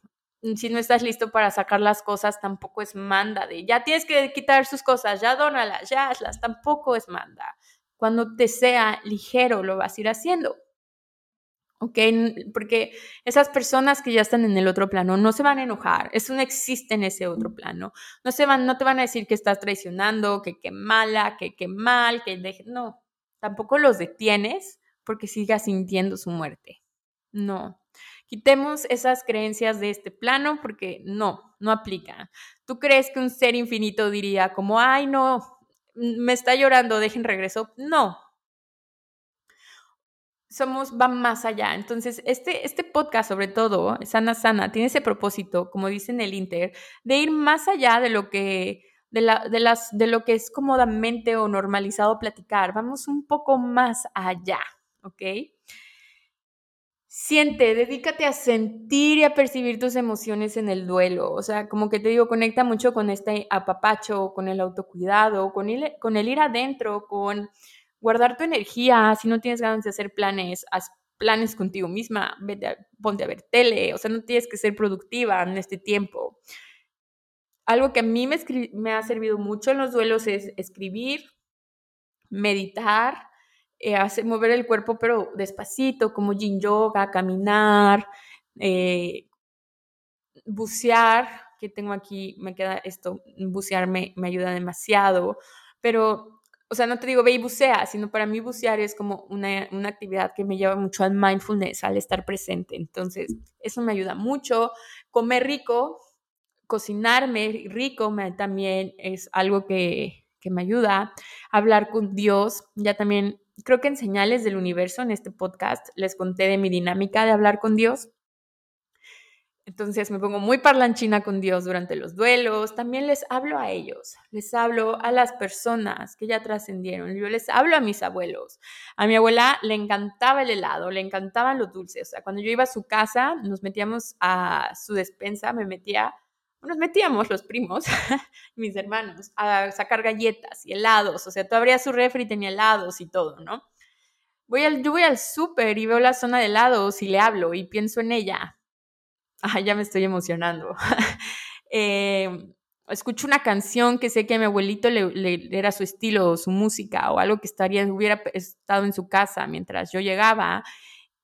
si no estás listo para sacar las cosas, tampoco es manda de ya tienes que quitar sus cosas, ya dónalas, ya hazlas, tampoco es manda. Cuando te sea ligero, lo vas a ir haciendo. ¿ok? Porque esas personas que ya están en el otro plano no se van a enojar, eso no existe en ese otro plano. No, se van, no te van a decir que estás traicionando, que qué mala, que qué mal, que deje, no, tampoco los detienes porque sigas sintiendo su muerte. No. Quitemos esas creencias de este plano porque no, no aplica. ¿Tú crees que un ser infinito diría como, ay, no, me está llorando, dejen regreso? No, somos, va más allá. Entonces, este, este podcast, sobre todo, Sana Sana, tiene ese propósito, como dice en el Inter, de ir más allá de lo que, de, la, de, las, de lo que es cómodamente o normalizado platicar. Vamos un poco más allá, ¿ok? Siente, dedícate a sentir y a percibir tus emociones en el duelo. O sea, como que te digo, conecta mucho con este apapacho, con el autocuidado, con con el ir adentro, con guardar tu energía, si no tienes ganas de hacer planes, haz planes contigo misma, ponte a ver tele, o sea, no tienes que ser productiva en este tiempo. Algo que a mí me, me ha servido mucho en los duelos es escribir, meditar, eh, mover el cuerpo, pero despacito, como yin yoga, caminar, eh, bucear, que tengo aquí, me queda esto, bucear me, me ayuda demasiado, pero o sea, no te digo ve y bucea, sino para mí bucear es como una, una, actividad que me lleva mucho al mindfulness, al estar presente. Entonces, eso me ayuda mucho. Comer rico, cocinarme rico también es algo que, que me ayuda. Hablar con Dios, ya también creo que en Señales del Universo, en este podcast, les conté de mi dinámica de hablar con Dios. Entonces me pongo muy parlanchina con Dios durante los duelos. También les hablo a ellos, les hablo a las personas que ya trascendieron. Yo les hablo a mis abuelos. A mi abuela le encantaba el helado, le encantaban los dulces. O sea, cuando yo iba a su casa, nos metíamos a su despensa, me metía, nos metíamos los primos, mis hermanos, a sacar galletas y helados. O sea, tú abrías su refri y tenía helados y todo, ¿no? Voy al, yo voy al súper y veo la zona de helados y le hablo y pienso en ella ya me estoy emocionando. Em, escucho una canción que sé que a mi abuelito le, era su estilo, su música o algo que estaría, hubiera estado en su casa mientras yo llegaba.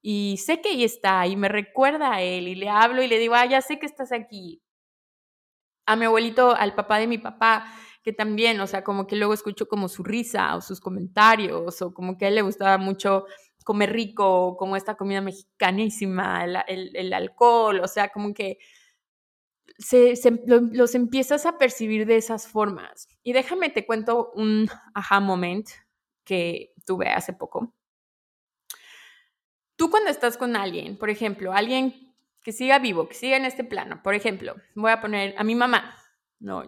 Y sé que ahí está y me recuerda a él y le hablo y le digo, ah, ya sé que estás aquí. A mi abuelito, al papá de mi papá, que también, o sea, como que luego escucho como su risa o sus comentarios o como que a él le gustaba mucho comer rico, como esta comida mexicanísima, el, alcohol, o sea, como que se, los empiezas a percibir de esas formas. Y déjame, te cuento un aha moment que tuve hace poco. Tú cuando estás con alguien, por ejemplo, alguien que siga vivo, que siga en este plano, por ejemplo, voy a poner a mi mamá, ¿no?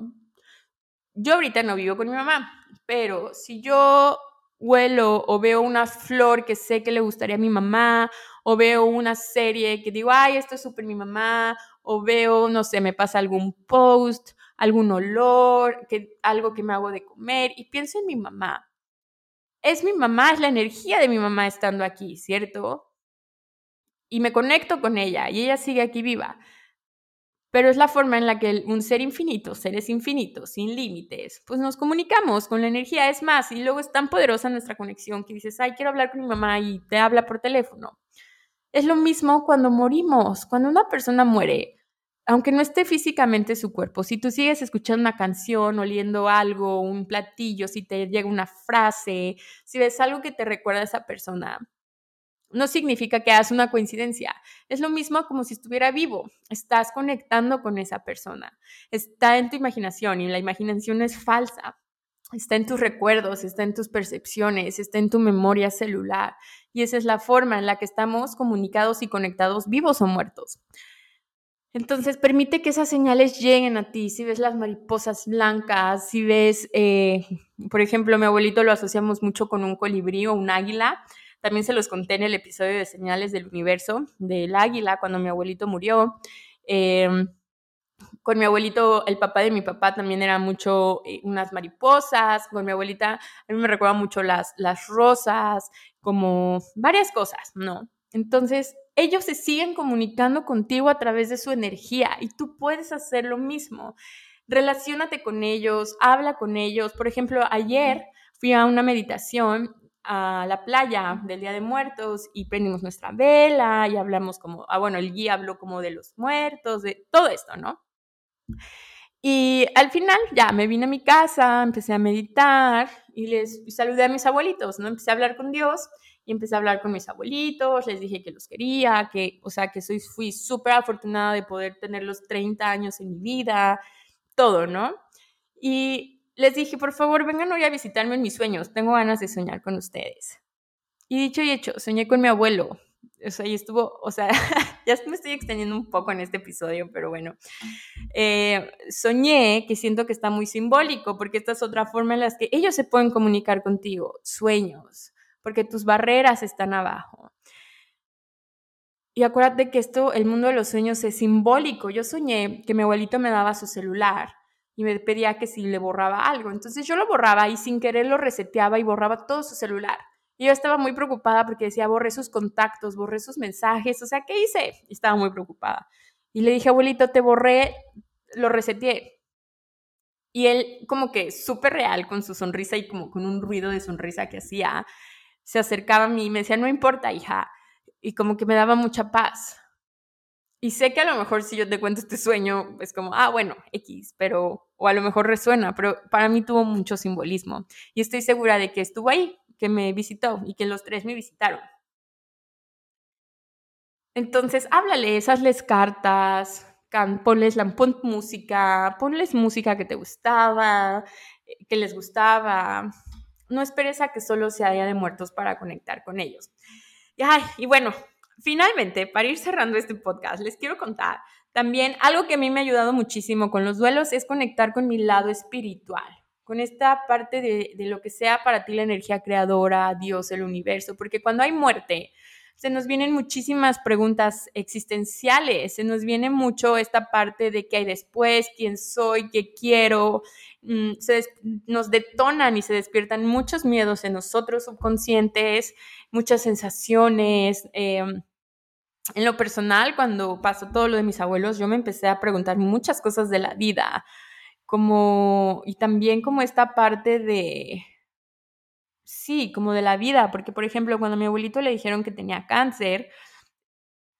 Yo ahorita no vivo con mi mamá, pero si yo huelo o veo una flor que sé que le gustaría a mi mamá, o veo una serie que digo, ay, esto es súper mi mamá, o veo, no sé, me pasa algún post, algún olor, que, algo que me hago de comer y pienso en mi mamá. Es mi mamá, es la energía de mi mamá estando aquí, ¿cierto? Y me conecto con ella y ella sigue aquí viva pero es la forma en la que un ser infinito, seres infinitos, sin límites, pues nos comunicamos con la energía. Es más, y luego es tan poderosa nuestra conexión que dices, ay, quiero hablar con mi mamá y te habla por teléfono. Es lo mismo cuando morimos, cuando una persona muere, aunque no esté físicamente su cuerpo, si tú sigues escuchando una canción, oliendo algo, un platillo, si te llega una frase, si ves algo que te recuerda a esa persona, no significa que hagas una coincidencia. Es lo mismo como si estuviera vivo. Estás conectando con esa persona. Está en tu imaginación y la imaginación es falsa. Está en tus recuerdos, está en tus percepciones, está en tu memoria celular. Y esa es la forma en la que estamos comunicados y conectados, vivos o muertos. Entonces, permite que esas señales lleguen a ti. Si ves las mariposas blancas, si ves, eh, por ejemplo, mi abuelito lo asociamos mucho con un colibrí o un águila. También se los conté en el episodio de Señales del Universo del Águila, cuando mi abuelito murió. Em, con mi abuelito, el papá de mi papá también era mucho eh, unas mariposas. Con mi abuelita, a mí me recuerda mucho las, las rosas, como varias cosas, ¿no? Entonces, ellos se siguen comunicando contigo a través de su energía y tú puedes hacer lo mismo. Relaciónate con ellos, habla con ellos. Por ejemplo, ayer fui a una meditación a la playa del Día de Muertos y prendimos nuestra vela y hablamos como, ah, bueno, el guía habló como de los muertos, de todo esto, ¿no? Y al final ya me vine a mi casa, empecé a meditar y les saludé a mis abuelitos, ¿no? Empecé a hablar con Dios y empecé a hablar con mis abuelitos, les dije que los quería, que, o sea, que soy, fui súper afortunada de poder tener los 30 años en mi vida, todo, ¿no? Y les dije, por favor, vengan hoy a visitarme en mis sueños, tengo ganas de soñar con ustedes. Y dicho y hecho, soñé con mi abuelo. O sea, estuvo, o sea, ya me estoy extendiendo un poco en este episodio, pero bueno, eh, soñé que siento que está muy simbólico, porque esta es otra forma en la que ellos se pueden comunicar contigo, sueños, porque tus barreras están abajo. Y acuérdate que esto, el mundo de los sueños es simbólico. Yo soñé que mi abuelito me daba su celular y me pedía que si le borraba algo. Entonces yo lo borraba y sin querer lo reseteaba y borraba todo su celular. Y yo estaba muy preocupada porque decía, borré sus contactos, borré sus mensajes, o sea, ¿qué hice? Estaba muy preocupada. Y le dije, abuelito, te borré, lo reseteé. Y él, como que súper real, con su sonrisa y como con un ruido de sonrisa que hacía, se acercaba a mí y me decía, no importa, hija. Y como que me daba mucha paz. Y sé que a lo mejor si yo te cuento este sueño, es como, ah, bueno, X, pero, o a lo mejor resuena, pero para mí tuvo mucho simbolismo. Y estoy segura de que estuvo ahí, que me visitó y que los tres me visitaron. Entonces, háblales, hazles cartas, ponles la, pon música, ponles música que te gustaba, eh, que les gustaba. No esperes a que solo se haya de muertos para conectar con ellos. Y, ay, y bueno, Finalmente, para ir cerrando este podcast, les quiero contar También algo que a mí me ha ayudado muchísimo con los duelos es conectar con mi lado espiritual, con esta parte de, de lo que sea para ti la energía creadora, Dios, el universo, porque cuando hay muerte, se nos vienen muchísimas preguntas existenciales, se nos viene mucho esta parte de qué hay después, quién soy, qué quiero, mm, se nos detonan y se despiertan muchos miedos en nosotros subconscientes, muchas sensaciones. Em, en lo personal, cuando pasó todo lo de mis abuelos, yo me empecé a preguntar muchas cosas de la vida, como, y también como esta parte de, sí, como de la vida, porque por ejemplo, cuando a mi abuelito le dijeron que tenía cáncer,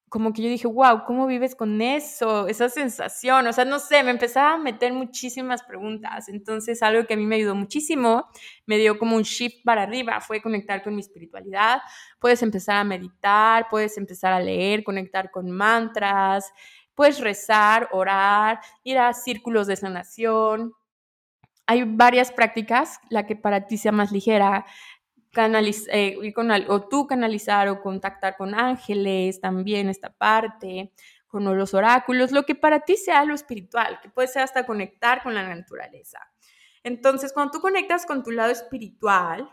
como que yo dije, wow, ¿cómo vives con eso? Esa sensación, o sea, no sé, me empezaba a meter muchísimas preguntas. Entonces, algo que a mí me ayudó muchísimo, me dio como un shift para arriba, fue conectar con mi espiritualidad. Puedes empezar a meditar, puedes empezar a leer, conectar con mantras, puedes rezar, orar, ir a círculos de sanación, hay varias prácticas, la que para ti sea más ligera, eh, ir con, o tú canalizar o contactar con ángeles, también esta parte, con los oráculos, lo que para ti sea lo espiritual, que puede ser hasta conectar con la naturaleza. Entonces, cuando tú conectas con tu lado espiritual,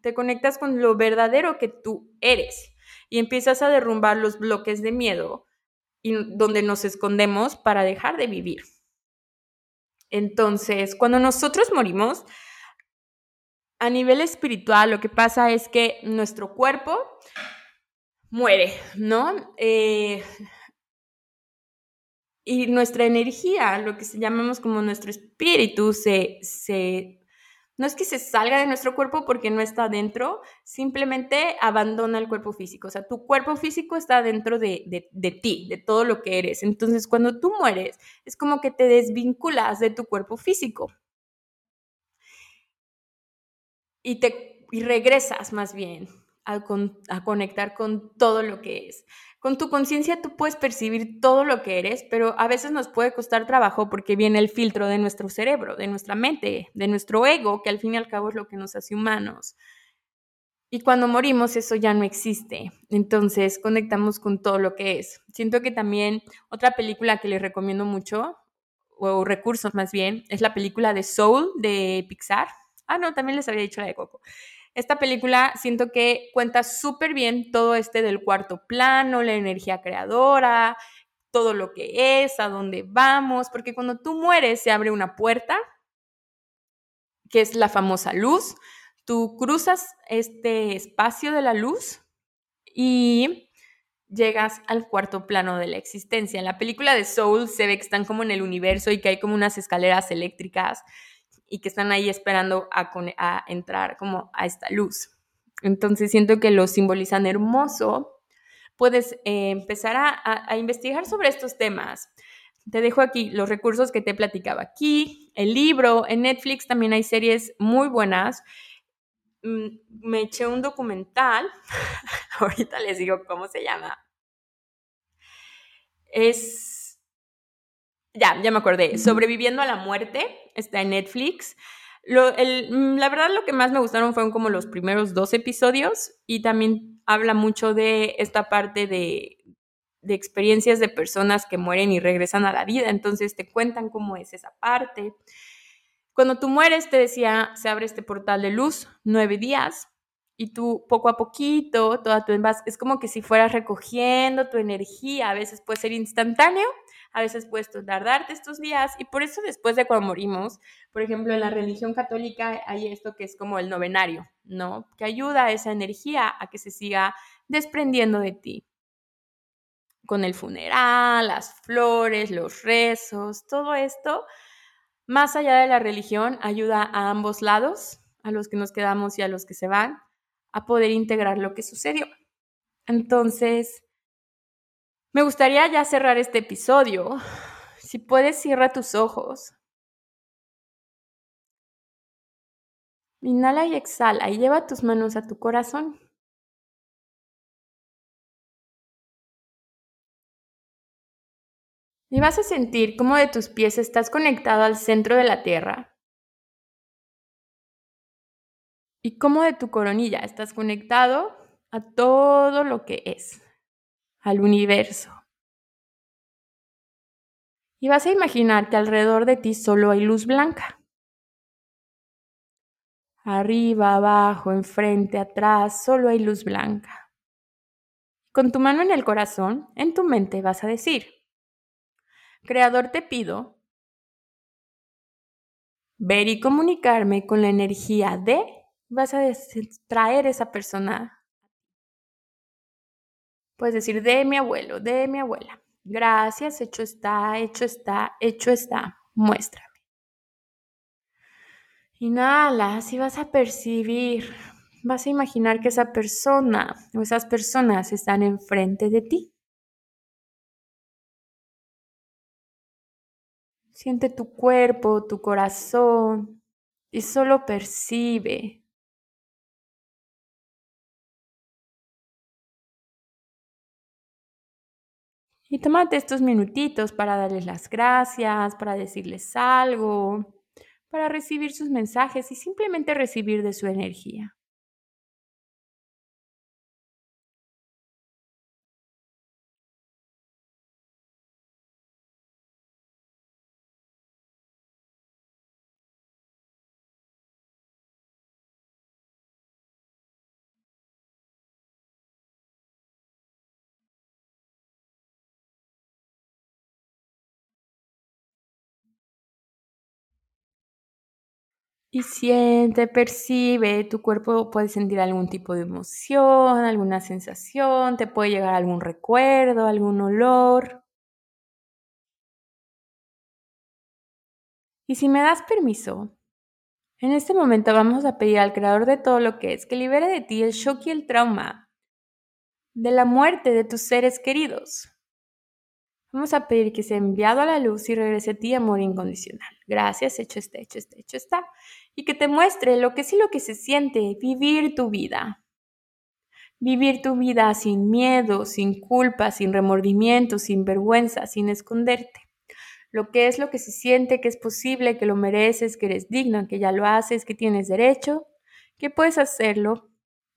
te conectas con lo verdadero que tú eres y empiezas a derrumbar los bloques de miedo y donde nos escondemos para dejar de vivir. Entonces, cuando nosotros morimos, a nivel espiritual lo que pasa es que nuestro cuerpo muere, ¿no? Eh, y nuestra energía, lo que llamamos como nuestro espíritu, se, se no es que se salga de nuestro cuerpo porque no está dentro, simplemente abandona el cuerpo físico. O sea, tu cuerpo físico está dentro de, ti, de todo lo que eres. Entonces, cuando tú mueres, es como que te desvinculas de tu cuerpo físico. Y, te, y regresas más bien a, a conectar con todo lo que es. Con tu conciencia tú puedes percibir todo lo que eres, pero a veces nos puede costar trabajo porque viene el filtro de nuestro cerebro, de nuestra mente, de nuestro ego, que al fin y al cabo es lo que nos hace humanos. Y cuando morimos eso ya no existe. Entonces conectamos con todo lo que es. Siento que también otra película que les recomiendo mucho, o recursos más bien, es la película de Soul de Pixar. Ah, no, también les había dicho la de Coco. Esta película siento que cuenta súper bien todo este del cuarto plano, la energía creadora, todo lo que es, a dónde vamos, porque cuando tú mueres se abre una puerta, que es la famosa luz, tú cruzas este espacio de la luz y llegas al cuarto plano de la existencia. En la película de Soul se ve que están como en el universo y que hay como unas escaleras eléctricas y que están ahí esperando a, entrar como a esta luz. Entonces siento que lo simbolizan hermoso. Puedes eh, empezar a, investigar sobre estos temas. Te dejo aquí los recursos que te he platicado aquí, el libro, en Netflix también hay series muy buenas. Mm, me eché un documental, ahorita les digo cómo se llama. Es, ya, ya me acordé, Sobreviviendo a la muerte está en Netflix. Mm, la verdad lo que más me gustaron fueron como los primeros dos episodios y también habla mucho de esta parte de, de experiencias de personas que mueren y regresan a la vida, entonces te cuentan cómo es esa parte. Cuando tú mueres, te decía, se abre este portal de luz, nueve días, y tú poco a poquito, toda tu es como que si fueras recogiendo tu energía, a veces puede ser instantáneo, a veces puedes tardarte estos días y por eso después de cuando morimos, por ejemplo, en la religión católica hay esto que es como el novenario, ¿no? Que ayuda a esa energía a que se siga desprendiendo de ti. Con el funeral, las flores, los rezos, todo esto, más allá de la religión, ayuda a ambos lados, a los que nos quedamos y a los que se van, a poder integrar lo que sucedió. Entonces, me gustaría ya cerrar este episodio. Si puedes, cierra tus ojos. Inhala y exhala y lleva tus manos a tu corazón. Y vas a sentir cómo de tus pies estás conectado al centro de la tierra. Y cómo de tu coronilla estás conectado a todo lo que es al universo. Y vas a imaginar que alrededor de ti solo hay luz blanca. Arriba, abajo, enfrente, atrás, solo hay luz blanca. Con tu mano en el corazón, en tu mente vas a decir, Creador te pido ver y comunicarme con la energía de, vas a traer esa persona. Puedes decir, de mi abuelo, de mi abuela. Gracias, hecho está, hecho está, hecho está. Muéstrame. Inhala, así vas a percibir, vas a imaginar que esa persona o esas personas están enfrente de ti. Siente tu cuerpo, tu corazón y solo percibe Y tómate estos minutitos para darles las gracias, para decirles algo, para recibir sus mensajes y simplemente recibir de su energía. Y siente, percibe, tu cuerpo puede sentir algún tipo de emoción, alguna sensación, te puede llegar algún recuerdo, algún olor. Y si me das permiso, en este momento vamos a pedir al creador de todo lo que es que libere de ti el shock y el trauma de la muerte de tus seres queridos. Vamos a pedir que sea enviado a la luz y regrese a ti amor incondicional. Gracias, hecho está, hecho está, hecho está. Y que te muestre lo que sí lo que se siente, vivir tu vida. Vivir tu vida sin miedo, sin culpa, sin remordimiento, sin vergüenza, sin esconderte. Lo que es lo que se siente, que es posible, que lo mereces, que eres digno, que ya lo haces, que tienes derecho, que puedes hacerlo,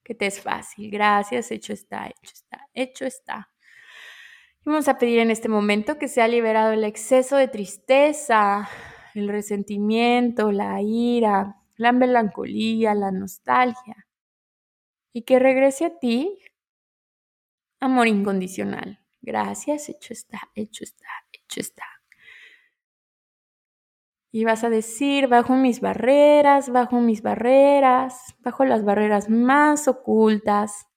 que te es fácil. Gracias, hecho está, hecho está, hecho está. Vamos a pedir en este momento que sea liberado el exceso de tristeza, el resentimiento, la ira, la melancolía, la nostalgia. Y que regrese a ti amor incondicional. Gracias, hecho está, hecho está, hecho está. Y vas a decir, bajo mis barreras, bajo mis barreras, bajo las barreras más ocultas.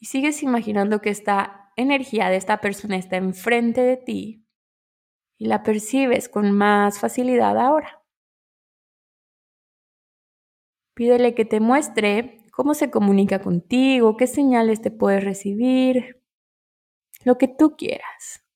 Y sigues imaginando que está energía de esta persona está enfrente de ti y la percibes con más facilidad ahora. Pídele que te muestre cómo se comunica contigo, qué señales te puedes recibir, lo que tú quieras.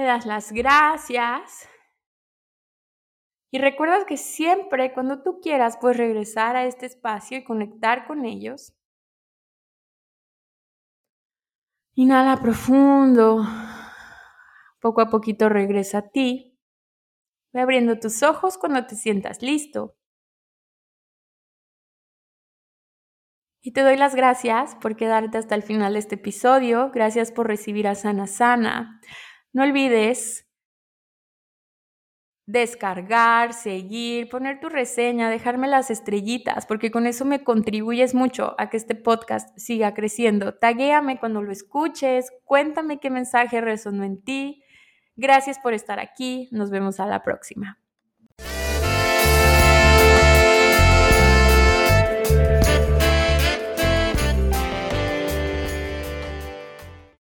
Le das las gracias y recuerdas que siempre cuando tú quieras puedes regresar a este espacio y conectar con ellos. Inhala profundo. Poco a poquito regresa a ti. Ve abriendo tus ojos cuando te sientas listo. Y te doy las gracias por quedarte hasta el final de este episodio. Gracias por recibir a Sana Sana. No olvides descargar, seguir, poner tu reseña, dejarme las estrellitas, porque con eso me contribuyes mucho a que este podcast siga creciendo. Taguéame cuando lo escuches, cuéntame qué mensaje resonó en ti. Gracias por estar aquí, nos vemos a la próxima.